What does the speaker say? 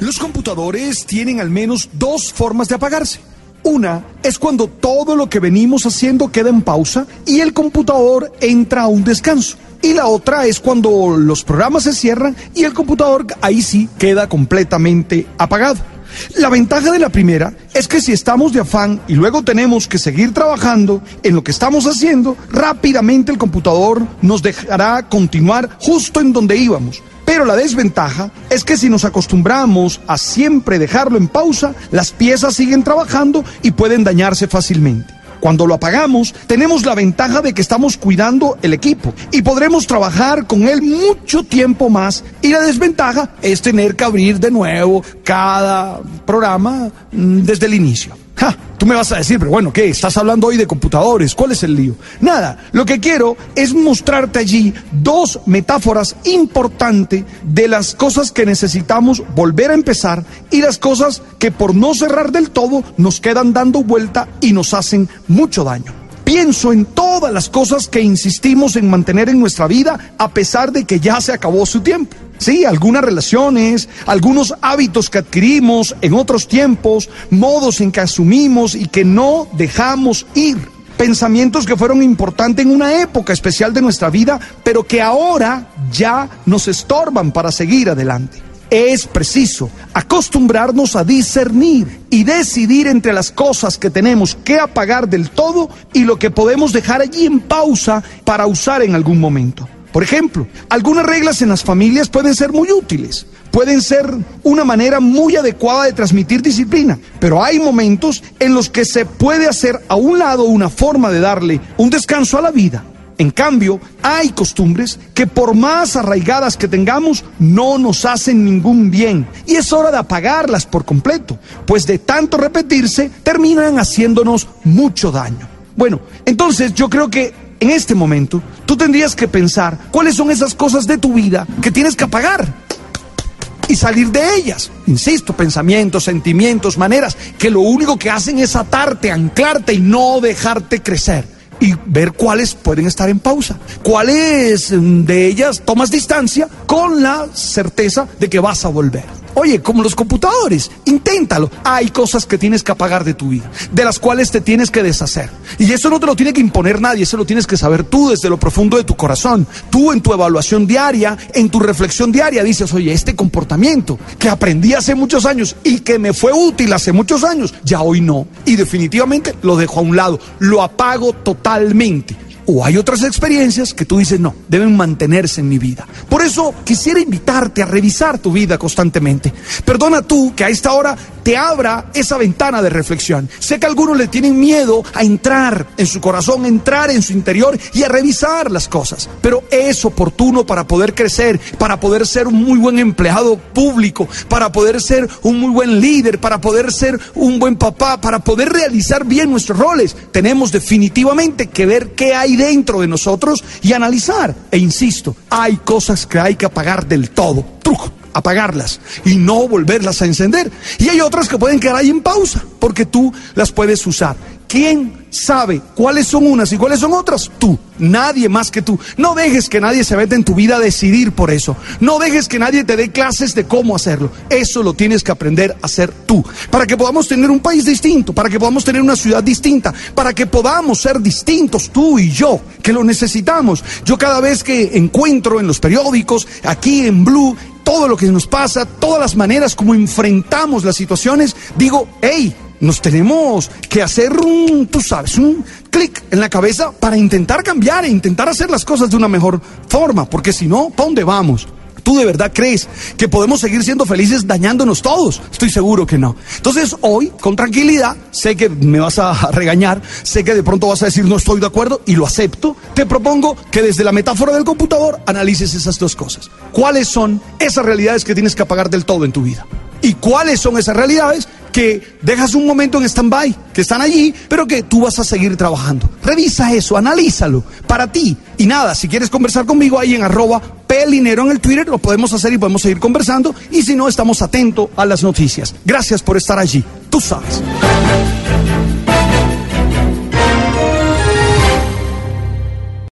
Los computadores tienen al menos dos formas de apagarse. Una es cuando todo lo que venimos haciendo queda en pausa y el computador entra a un descanso. Y la otra es cuando los programas se cierran y el computador ahí sí queda completamente apagado. La ventaja de la primera es que si estamos de afán y luego tenemos que seguir trabajando en lo que estamos haciendo, rápidamente el computador nos dejará continuar justo en donde íbamos. Pero la desventaja es que si nos acostumbramos a siempre dejarlo en pausa, las piezas siguen trabajando y pueden dañarse fácilmente. Cuando lo apagamos, tenemos la ventaja de que estamos cuidando el equipo y podremos trabajar con él mucho tiempo más. Y la desventaja es tener que abrir de nuevo cada programa mm, desde el inicio. Tú me vas a decir, pero bueno, ¿qué? Estás hablando hoy de computadores, ¿cuál es el lío? Nada, lo que quiero es mostrarte allí dos metáforas importantes de las cosas que necesitamos volver a empezar y las cosas que por no cerrar del todo nos quedan dando vuelta y nos hacen mucho daño. Pienso en todas las cosas que insistimos en mantener en nuestra vida a pesar de que ya se acabó su tiempo. Sí, algunas relaciones, algunos hábitos que adquirimos en otros tiempos, modos en que asumimos y que no dejamos ir. Pensamientos que fueron importantes en una época especial de nuestra vida, pero que ahora ya nos estorban para seguir adelante. Es preciso acostumbrarnos a discernir y decidir entre las cosas que tenemos que apagar del todo y lo que podemos dejar allí en pausa para usar en algún momento. Por ejemplo, algunas reglas en las familias pueden ser muy útiles, pueden ser una manera muy adecuada de transmitir disciplina, pero hay momentos en los que se puede hacer a un lado una forma de darle un descanso a la vida. En cambio, hay costumbres que por más arraigadas que tengamos, no nos hacen ningún bien. Y es hora de apagarlas por completo, pues de tanto repetirse, terminan haciéndonos mucho daño. Bueno, entonces yo creo que en este momento tú tendrías que pensar cuáles son esas cosas de tu vida que tienes que apagar y salir de ellas. Insisto, pensamientos, sentimientos, maneras que lo único que hacen es atarte, anclarte y no dejarte crecer. Y ver cuáles pueden estar en pausa, cuáles de ellas tomas distancia con la certeza de que vas a volver. Oye, como los computadores, inténtalo. Hay cosas que tienes que apagar de tu vida, de las cuales te tienes que deshacer. Y eso no te lo tiene que imponer nadie, eso lo tienes que saber tú desde lo profundo de tu corazón. Tú en tu evaluación diaria, en tu reflexión diaria, dices, oye, este comportamiento que aprendí hace muchos años y que me fue útil hace muchos años, ya hoy no. Y definitivamente lo dejo a un lado, lo apago totalmente. O hay otras experiencias que tú dices, no, deben mantenerse en mi vida. Por eso quisiera invitarte a revisar tu vida constantemente. Perdona tú que a esta hora te abra esa ventana de reflexión. Sé que algunos le tienen miedo a entrar en su corazón, entrar en su interior y a revisar las cosas. Pero es oportuno para poder crecer, para poder ser un muy buen empleado público, para poder ser un muy buen líder, para poder ser un buen papá, para poder realizar bien nuestros roles. Tenemos definitivamente que ver qué hay dentro de nosotros y analizar. E insisto, hay cosas que hay que apagar del todo. Truco apagarlas y no volverlas a encender. Y hay otras que pueden quedar ahí en pausa porque tú las puedes usar. ¿Quién sabe cuáles son unas y cuáles son otras? Tú, nadie más que tú. No dejes que nadie se meta en tu vida a decidir por eso. No dejes que nadie te dé clases de cómo hacerlo. Eso lo tienes que aprender a hacer tú. Para que podamos tener un país distinto, para que podamos tener una ciudad distinta, para que podamos ser distintos tú y yo, que lo necesitamos. Yo cada vez que encuentro en los periódicos, aquí en Blue, todo lo que nos pasa, todas las maneras como enfrentamos las situaciones, digo, hey, nos tenemos que hacer un, tú sabes, un clic en la cabeza para intentar cambiar e intentar hacer las cosas de una mejor forma, porque si no, ¿para dónde vamos? ¿Tú de verdad crees que podemos seguir siendo felices dañándonos todos? Estoy seguro que no. Entonces hoy, con tranquilidad, sé que me vas a regañar, sé que de pronto vas a decir no estoy de acuerdo y lo acepto. Te propongo que desde la metáfora del computador analices esas dos cosas. ¿Cuáles son esas realidades que tienes que apagar del todo en tu vida? ¿Y cuáles son esas realidades que dejas un momento en stand-by, que están allí, pero que tú vas a seguir trabajando? Revisa eso, analízalo para ti. Y nada, si quieres conversar conmigo ahí en arroba pelinero en el Twitter, lo podemos hacer y podemos seguir conversando. Y si no, estamos atentos a las noticias. Gracias por estar allí. Tú sabes.